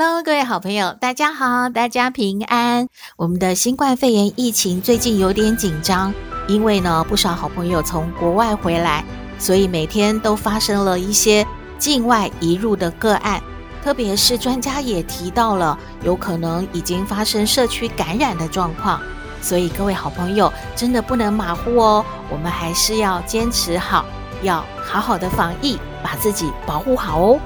Hello，各位好朋友，大家好，大家平安。我们的新冠肺炎疫情最近有点紧张，因为呢，不少好朋友从国外回来，所以每天都发生了一些境外移入的个案。特别是专家也提到了，有可能已经发生社区感染的状况。所以各位好朋友真的不能马虎哦，我们还是要坚持好，要好好的防疫，把自己保护好哦。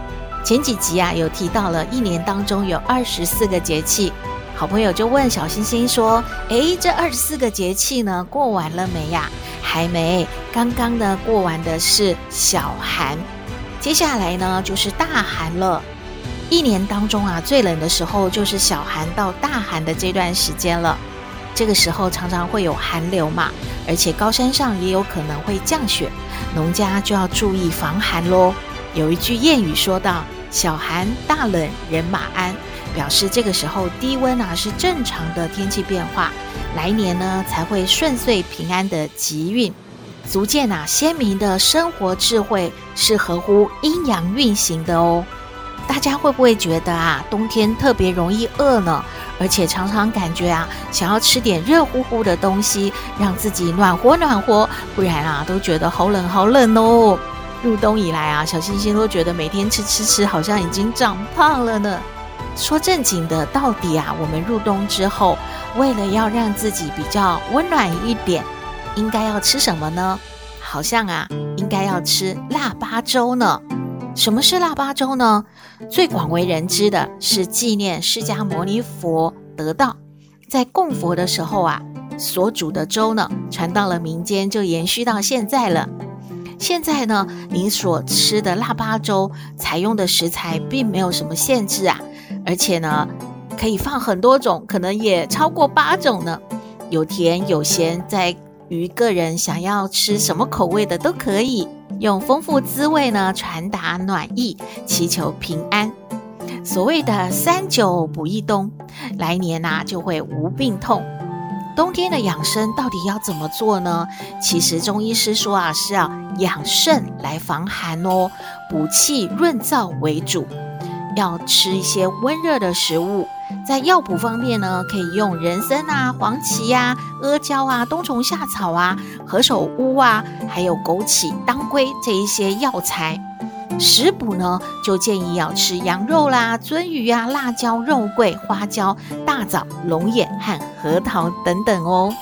前几集啊，有提到了一年当中有二十四个节气，好朋友就问小星星说：“诶，这二十四个节气呢，过完了没呀？”还没，刚刚呢过完的是小寒，接下来呢就是大寒了。一年当中啊，最冷的时候就是小寒到大寒的这段时间了。这个时候常常会有寒流嘛，而且高山上也有可能会降雪，农家就要注意防寒喽。有一句谚语说道：“小寒大冷人马安”，表示这个时候低温啊是正常的天气变化，来年呢才会顺遂平安的吉运，足见啊先民的生活智慧是合乎阴阳运行的哦。大家会不会觉得啊冬天特别容易饿呢？而且常常感觉啊想要吃点热乎乎的东西，让自己暖和暖和，不然啊都觉得好冷好冷哦。入冬以来啊，小星星都觉得每天吃吃吃，好像已经长胖了呢。说正经的，到底啊，我们入冬之后，为了要让自己比较温暖一点，应该要吃什么呢？好像啊，应该要吃腊八粥呢。什么是腊八粥呢？最广为人知的是纪念释迦牟尼佛得道，在供佛的时候啊，所煮的粥呢，传到了民间，就延续到现在了。现在呢，您所吃的腊八粥采用的食材并没有什么限制啊，而且呢，可以放很多种，可能也超过八种呢。有甜有咸，在于个人想要吃什么口味的都可以，用丰富滋味呢传达暖意，祈求平安。所谓的三九补一冬，来年呐、就会无病痛。冬天的养生到底要怎么做呢？其实中医师说啊，是要养肾来防寒哦，补气润燥为主，要吃一些温热的食物。在药补方面呢，可以用人参啊、黄芪呀、啊、阿胶啊、冬虫夏草啊、何首乌啊，还有枸杞、当归这一些药材。食补呢，就建议要吃羊肉啦、鳟鱼啊、辣椒、肉桂、花椒、大枣、龙眼和核桃等等哦。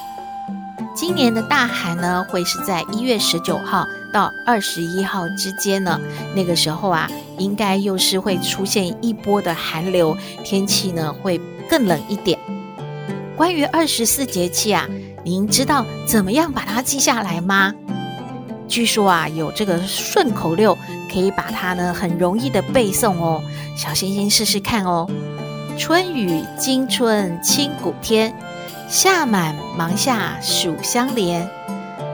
今年的大寒呢，会是在一月十九号到二十一号之间呢。那个时候啊，应该又是会出现一波的寒流，天气呢会更冷一点。关于二十四节气啊，您知道怎么样把它记下来吗？据说啊，有这个顺口溜，可以把它呢很容易的背诵哦。小星星试试看哦。春雨惊春清谷天，夏满芒夏暑相连，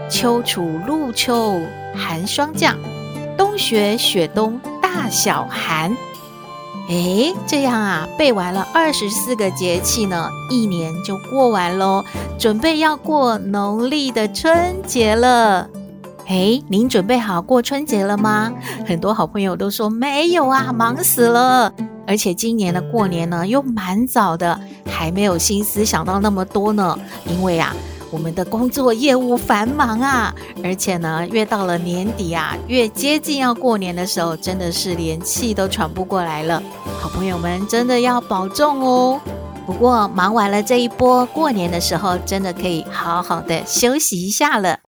秋处露秋寒霜降，冬雪雪冬大小寒。诶，这样啊，背完了二十四个节气呢，一年就过完喽，准备要过农历的春节了。嘿，您准备好过春节了吗？很多好朋友都说没有啊，忙死了。而且今年的过年呢，又蛮早的，还没有心思想到那么多呢。因为啊，我们的工作业务繁忙啊，而且呢，越到了年底啊，越接近要过年的时候，真的是连气都喘不过来了。好朋友们真的要保重哦。不过忙完了这一波，过年的时候真的可以好好的休息一下了。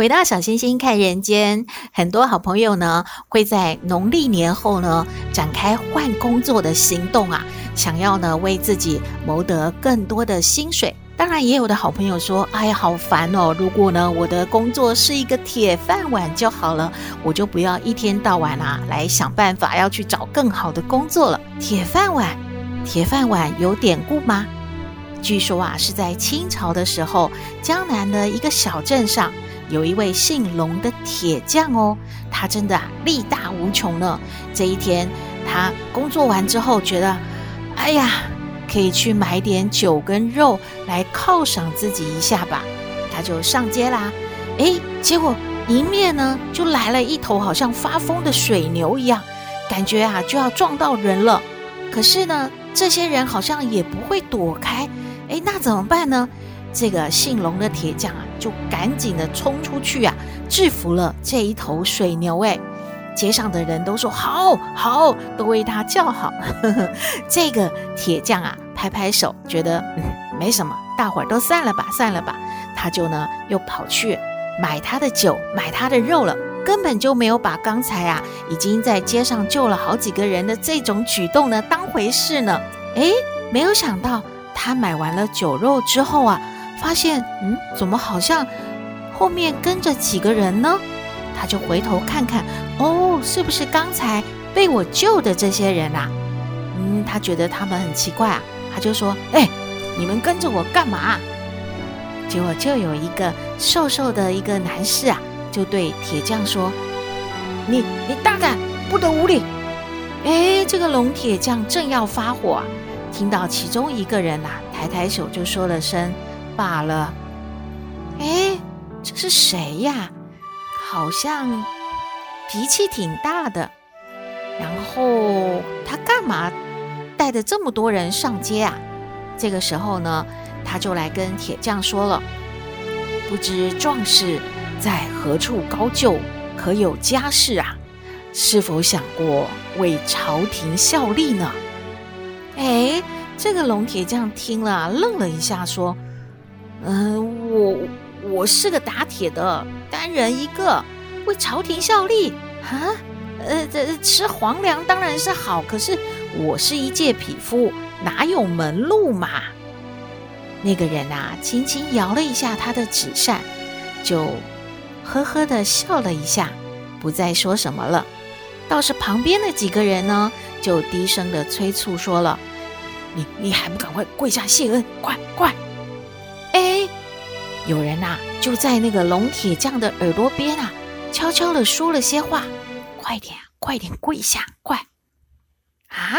回到小星星看人间，很多好朋友呢会在农历年后呢展开换工作的行动啊，想要呢为自己谋得更多的薪水，当然，也有的好朋友说：“哎呀，好烦哦！如果呢，我的工作是一个铁饭碗就好了，我就不要一天到晚啊来想办法要去找更好的工作了。”铁饭碗，铁饭碗有典故吗？据说啊，是在清朝的时候，江南的一个小镇上，有一位姓龙的铁匠哦，他真的啊力大无穷呢。这一天，他工作完之后，觉得，哎呀。可以去买点酒跟肉来犒赏自己一下吧，他就上街啦。哎，结果迎面呢就来了一头好像发疯的水牛一样，感觉啊就要撞到人了。可是呢，这些人好像也不会躲开。哎，那怎么办呢？这个姓龙的铁匠啊，就赶紧的冲出去啊，制服了这一头水牛。哎。街上的人都说好好，都为他叫好。这个铁匠啊，拍拍手，觉得嗯没什么，大伙儿都散了吧，散了吧。他就呢又跑去买他的酒，买他的肉了，根本就没有把刚才啊已经在街上救了好几个人的这种举动呢当回事呢。诶，没有想到他买完了酒肉之后啊，发现嗯，怎么好像后面跟着几个人呢？他就回头看看，哦，是不是刚才被我救的这些人啊？嗯，他觉得他们很奇怪啊，他就说：“哎，你们跟着我干嘛？”结果就有一个瘦瘦的一个男士啊，就对铁匠说：“你你大胆，不得无礼！”哎，这个龙铁匠正要发火，听到其中一个人呐、啊，抬抬手就说了声：“罢了。”哎，这是谁呀？好像脾气挺大的，然后他干嘛带着这么多人上街啊？这个时候呢，他就来跟铁匠说了：“不知壮士在何处高就，可有家室啊？是否想过为朝廷效力呢？”哎，这个龙铁匠听了，愣了一下，说：“嗯、我。”我是个打铁的，单人一个，为朝廷效力啊？呃，这吃皇粮当然是好，可是我是一介匹夫，哪有门路嘛？那个人啊，轻轻摇了一下他的纸扇，就呵呵的笑了一下，不再说什么了。倒是旁边的几个人呢，就低声的催促说了：“你你还不赶快跪下谢恩，快快！”有人呐、就在那个龙铁匠的耳朵边啊，悄悄地说了些话：“快点，快点跪下，快！”啊，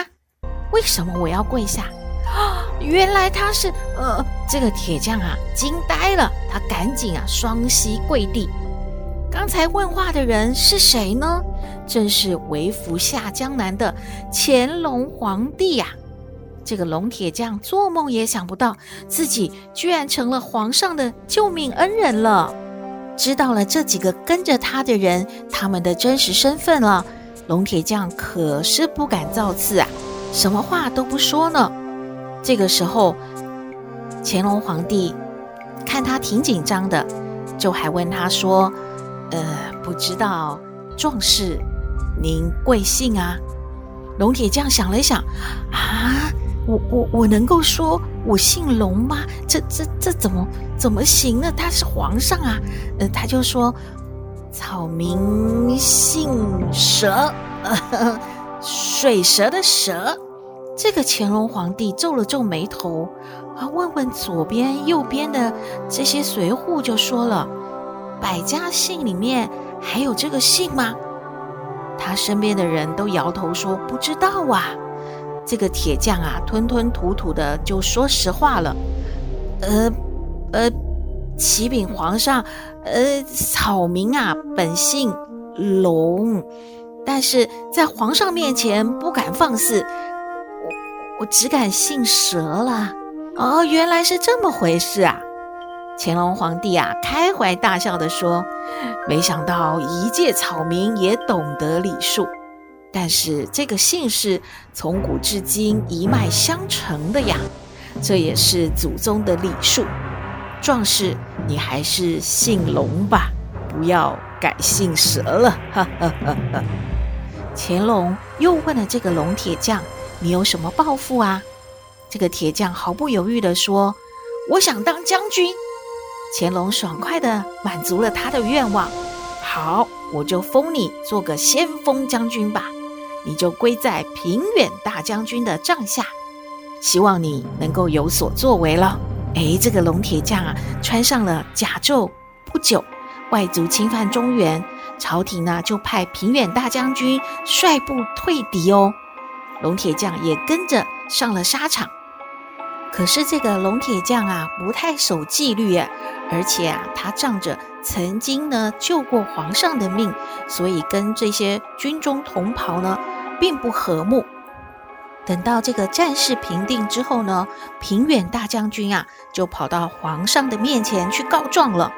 为什么我要跪下？啊，原来他是……呃，这个铁匠啊，惊呆了，他赶紧啊，双膝跪地。刚才问话的人是谁呢？正是为服下江南的乾隆皇帝呀、这个龙铁匠做梦也想不到，自己居然成了皇上的救命恩人了。知道了这几个跟着他的人，他们的真实身份了，龙铁匠可是不敢造次啊，什么话都不说呢。这个时候，乾隆皇帝看他挺紧张的，就还问他说：“呃，不知道壮士您贵姓啊？”龙铁匠想了想，啊。我我我能够说我姓龙吗？这这这怎么怎么行呢？他是皇上啊！呃，他就说草民姓蛇，水蛇的蛇。这个乾隆皇帝皱了皱眉头，啊，问问左边右边的这些随扈，就说了：百家姓里面还有这个姓吗？他身边的人都摇头说不知道啊。这个铁匠啊，吞吞吐吐的就说实话了，呃，呃，启禀皇上，呃，草民啊，本姓龙，但是在皇上面前不敢放肆，我我只敢姓蛇了。哦，原来是这么回事啊！乾隆皇帝啊，开怀大笑的说：“没想到一介草民也懂得礼数。”但是这个姓氏从古至今一脉相承的呀，这也是祖宗的礼数。壮士，你还是姓龙吧，不要改姓蛇了。哈哈哈哈。乾隆又问了这个龙铁匠：“你有什么抱负啊？”这个铁匠毫不犹豫地说：“我想当将军。乾隆爽快地满足了他的愿望。好，我就封你做个先锋将军吧，你就归在平远大将军的帐下。希望你能够有所作为了。哎，这个龙铁匠啊，穿上了甲胄，不久，外族侵犯中原，朝廷呢就派平远大将军率部退敌哦。龙铁匠也跟着上了沙场。可是这个龙铁匠啊，不太守纪律，而且啊，他仗着曾经呢救过皇上的命，所以跟这些军中同袍呢并不和睦。等到这个战事平定之后呢，平远大将军啊就跑到皇上的面前去告状了。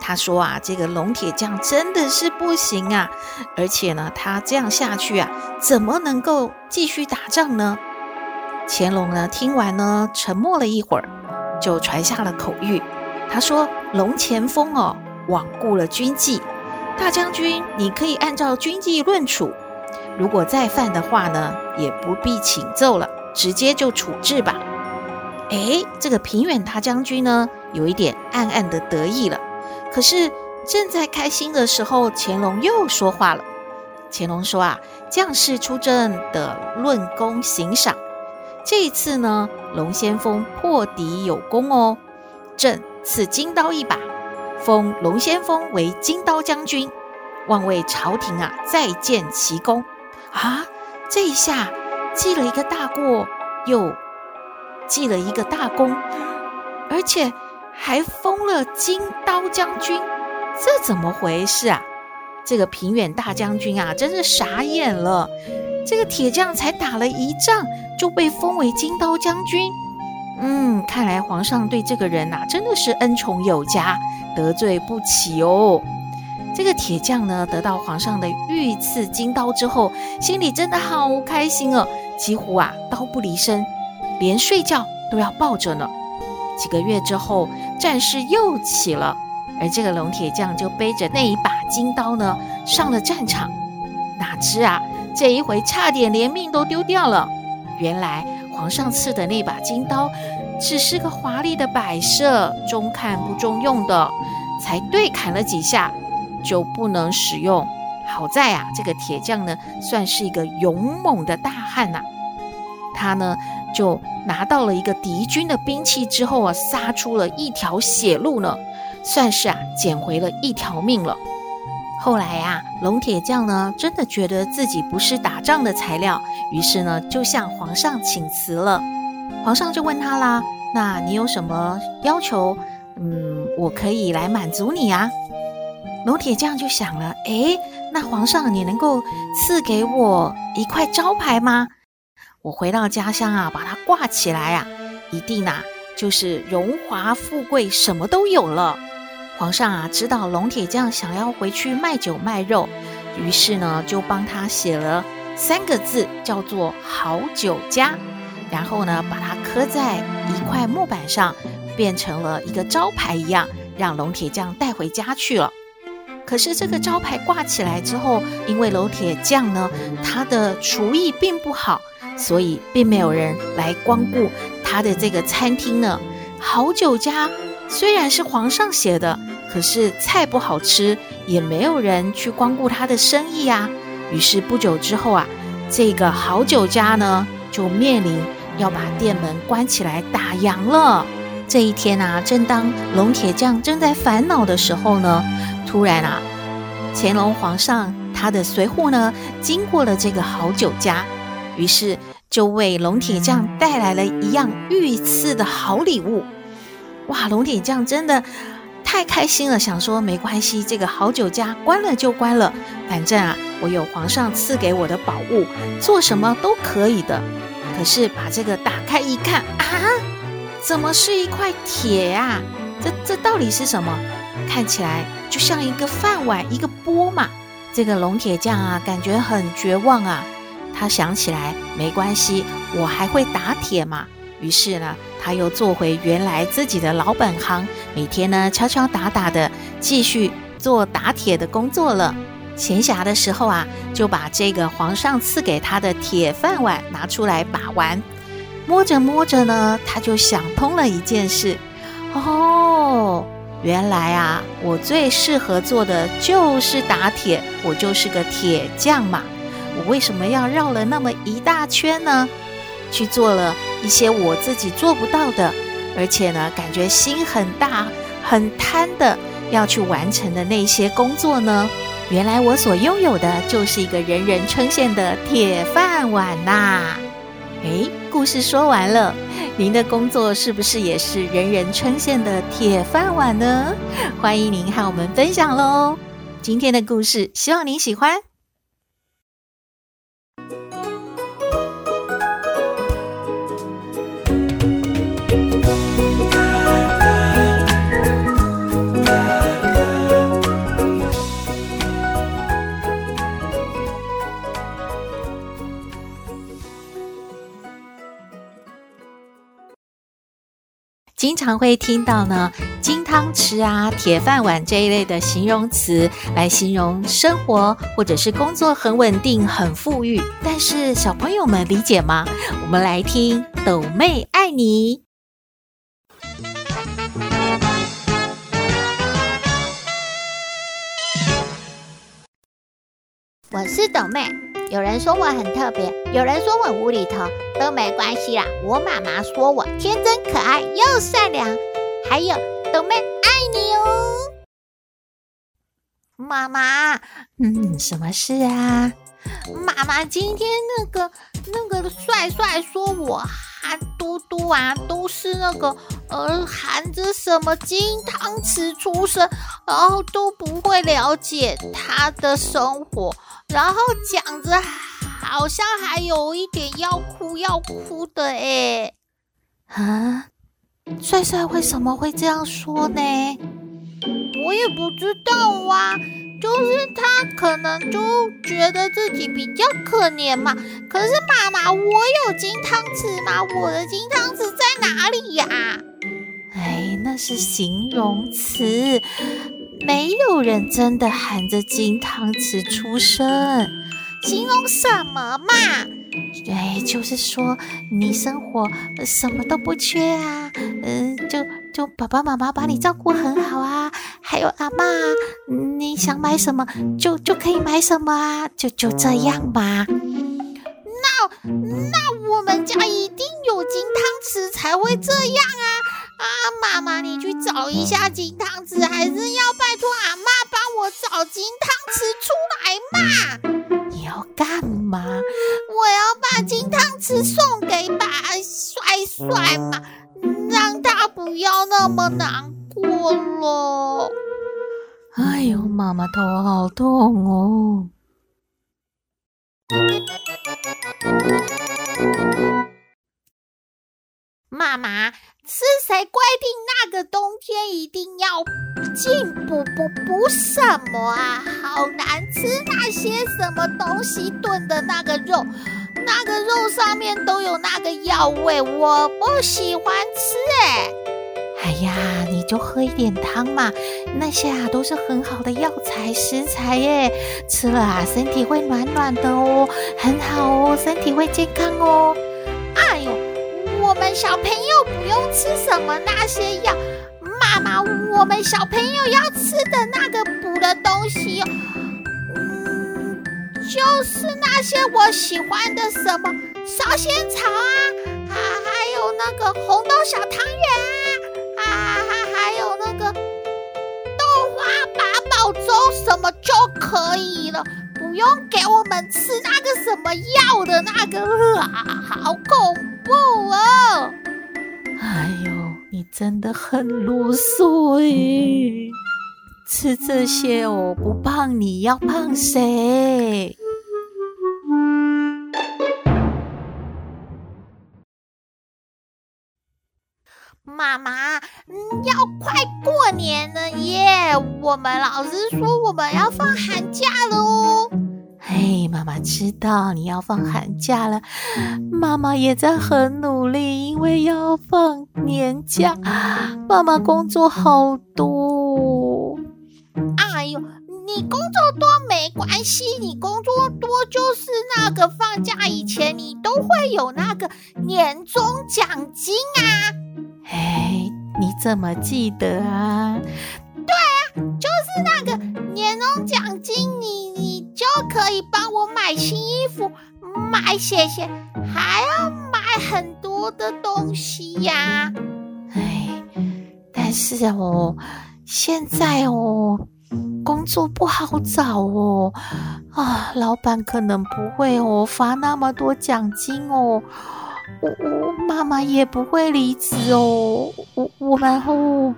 他说啊，这个龙铁匠真的是不行啊，而且呢，他这样下去啊，怎么能够继续打仗呢？乾隆呢，听完呢，沉默了一会儿，就传下了口谕。他说：“龙前锋哦，罔顾了军纪，大将军，你可以按照军纪论处。如果再犯的话呢，也不必请奏了，直接就处置吧。”哎，这个平远大将军呢，有一点暗暗的得意了。可是正在开心的时候，乾隆又说话了。乾隆说：“啊，将士出征得论功行赏。”这一次呢，龙先锋破敌有功哦，朕赐金刀一把，封龙先锋为金刀将军，望为朝廷啊再建奇功啊！这一下记了一个大过，又记了一个大功，而且还封了金刀将军，这怎么回事啊？这个平远大将军啊，真是傻眼了。这个铁匠才打了一仗，就被封为金刀将军。嗯，看来皇上对这个人呐、真的是恩宠有加，得罪不起哦。这个铁匠呢，得到皇上的御赐金刀之后，心里真的好开心哦，几乎啊刀不离身，连睡觉都要抱着呢。几个月之后，战事又起了，而这个龙铁匠就背着那一把金刀呢，上了战场。哪知啊，这一回差点连命都丢掉了。原来皇上赐的那把金刀，只是个华丽的摆设，中看不中用的，才对砍了几下就不能使用。好在啊，这个铁匠呢，算是一个勇猛的大汉呐、他呢就拿到了一个敌军的兵器之后啊，杀出了一条血路呢，算是啊捡回了一条命了。后来呀、啊，龙铁匠呢，真的觉得自己不是打仗的材料，于是呢，就向皇上请辞了。皇上就问他啦：“那你有什么要求？嗯，我可以来满足你啊。”龙铁匠就想了：“诶，那皇上你能够赐给我一块招牌吗？我回到家乡啊，把它挂起来啊，一定啊，就是荣华富贵，什么都有了。”皇上啊，知道龙铁匠想要回去卖酒卖肉，于是呢，就帮他写了三个字，叫做“好酒家”，然后呢，把它刻在一块木板上，变成了一个招牌一样，让龙铁匠带回家去了。可是这个招牌挂起来之后，因为龙铁匠呢，他的厨艺并不好，所以并没有人来光顾他的这个餐厅呢。好酒家虽然是皇上写的。可是菜不好吃，也没有人去光顾他的生意呀、于是不久之后啊，这个好酒家呢，就面临要把店门关起来打烊了。这一天啊，正当龙铁匠正在烦恼的时候呢，突然啊，乾隆皇上他的随扈呢，经过了这个好酒家，于是就为龙铁匠带来了一样御赐的好礼物。哇，龙铁匠真的。太开心了，想说没关系，这个好酒家关了就关了，反正啊，我有皇上赐给我的宝物，做什么都可以的。可是把这个打开一看啊，怎么是一块铁呀？这这到底是什么？看起来就像一个饭碗，一个钵嘛。这个龙铁匠啊，感觉很绝望啊。他想起来，没关系，我还会打铁嘛。于是呢，他又做回原来自己的老本行，每天呢敲敲打打的继续做打铁的工作了。闲暇的时候啊，就把这个皇上赐给他的铁饭碗拿出来把玩。摸着摸着呢，他就想通了一件事：哦，原来啊，我最适合做的就是打铁，我就是个铁匠嘛。我为什么要绕了那么一大圈呢？去做了一些我自己做不到的，而且呢，感觉心很大、很贪的要去完成的那些工作呢？原来我所拥有的就是一个人人称羡的铁饭碗呐！哎，故事说完了，您的工作是不是也是人人称羡的铁饭碗呢？欢迎您和我们分享喽！今天的故事，希望您喜欢。经常会听到呢，金汤匙啊、铁饭碗这一类的形容词来形容生活或者是工作很稳定、很富裕。但是小朋友们理解吗？我们来听斗妹爱你。我是斗妹。有人说我很特别，有人说我无厘头，都没关系啦。我妈妈说我天真可爱又善良，还有豆妹爱你哦，妈妈。嗯，什么事啊？妈妈今天那个那个帅帅说我和嘟嘟啊都是那个呃含着什么金汤匙出生，然后都不会了解他的生活。然后讲着，好像还有一点要哭要哭的哎，啊，帅帅为什么会这样说呢？我也不知道啊，就是他可能就觉得自己比较可怜嘛。可是妈妈，我有金汤匙吗？我的金汤匙在哪里呀？哎，那是形容词。没有人真的含着金汤匙出生，形容什么嘛？对，就是说你生活什么都不缺啊，嗯，就就爸爸妈妈把你照顾很好啊，还有阿妈，你想买什么就就可以买什么啊，就就这样吧。那那我们家一定有金汤匙才会这样啊。啊，妈妈，你去找一下金汤匙，还是要拜托阿妈帮我找金汤匙出来嘛？你要干嘛？我要把金汤匙送给把帅帅嘛，让他不要那么难过了。哎呦，妈妈头好痛哦！妈妈。是谁规定那个冬天一定要进补补补什么啊？好难吃！那些什么东西炖的那个肉，那个肉上面都有那个药味，我不喜欢吃哎。哎呀，你就喝一点汤嘛，那些啊都是很好的药材食材耶，吃了啊身体会暖暖的哦，很好哦，身体会健康哦。哎呦，我们小朋友不用吃什么那些药，妈妈，我们小朋友要吃的那个补的东西，嗯，就是那些我喜欢的什么烧仙草啊，还还有那个红豆小汤圆，还还有那个豆花八宝粥什么就可以了，不用给我们吃那个什么药的那个啊，好恐怖哦！哎呦，你真的很啰嗦诶！吃这些我，不胖你要胖谁？妈妈，嗯要快过年了耶！我们老师说我们要放寒假了哦。嘿，妈妈知道你要放寒假了，妈妈也在很努力，因为要放年假，妈妈工作好多。哎呦，你工作多没关系，你工作多就是那个放假以前你都会有那个年终奖金啊。哎，你怎么记得啊？对啊，就是那个年终奖金你，你就可以帮我买新衣服、买鞋鞋，还要买很多的东西呀。哎，但是哦，现在哦，工作不好找哦，啊，老板可能不会哦发那么多奖金哦。我我妈妈也不会离职哦，我我们哦，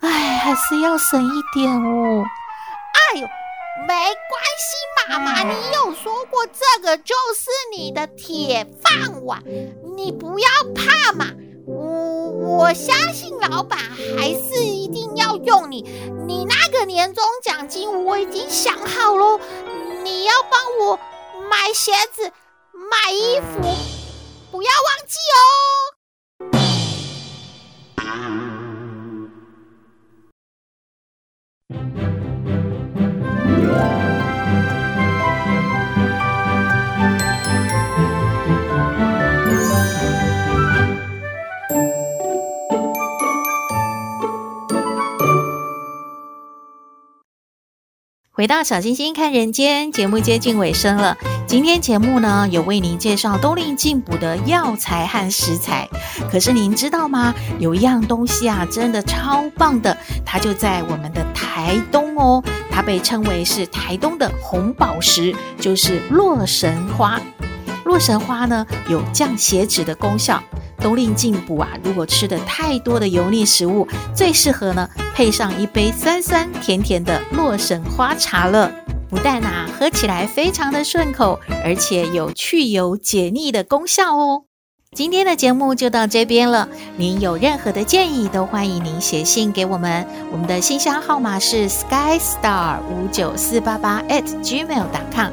哎，还是要省一点哦。哎呦，没关系，妈妈，你有说过这个就是你的铁饭碗，你不要怕嘛。我我相信老板还是一定要用你。你那个年终奖金我已经想好了，你要帮我买鞋子、买衣服。不要忘记哦。回到小星星看人间节目接近尾声了，今天节目呢有为您介绍冬令进补的药材和食材。可是您知道吗？有一样东西啊，真的超棒的，它就在我们的台东哦，它被称为是台东的红宝石，就是洛神花。洛神花呢有降血脂的功效。冬令进补啊，如果吃的太多的油腻食物，最适合呢配上一杯酸酸甜甜的洛神花茶了。不但啊喝起来非常的顺口，而且有去油解腻的功效哦。今天的节目就到这边了，您有任何的建议都欢迎您写信给我们，我们的信箱号码是 skystar 五九四八八 at gmail.com。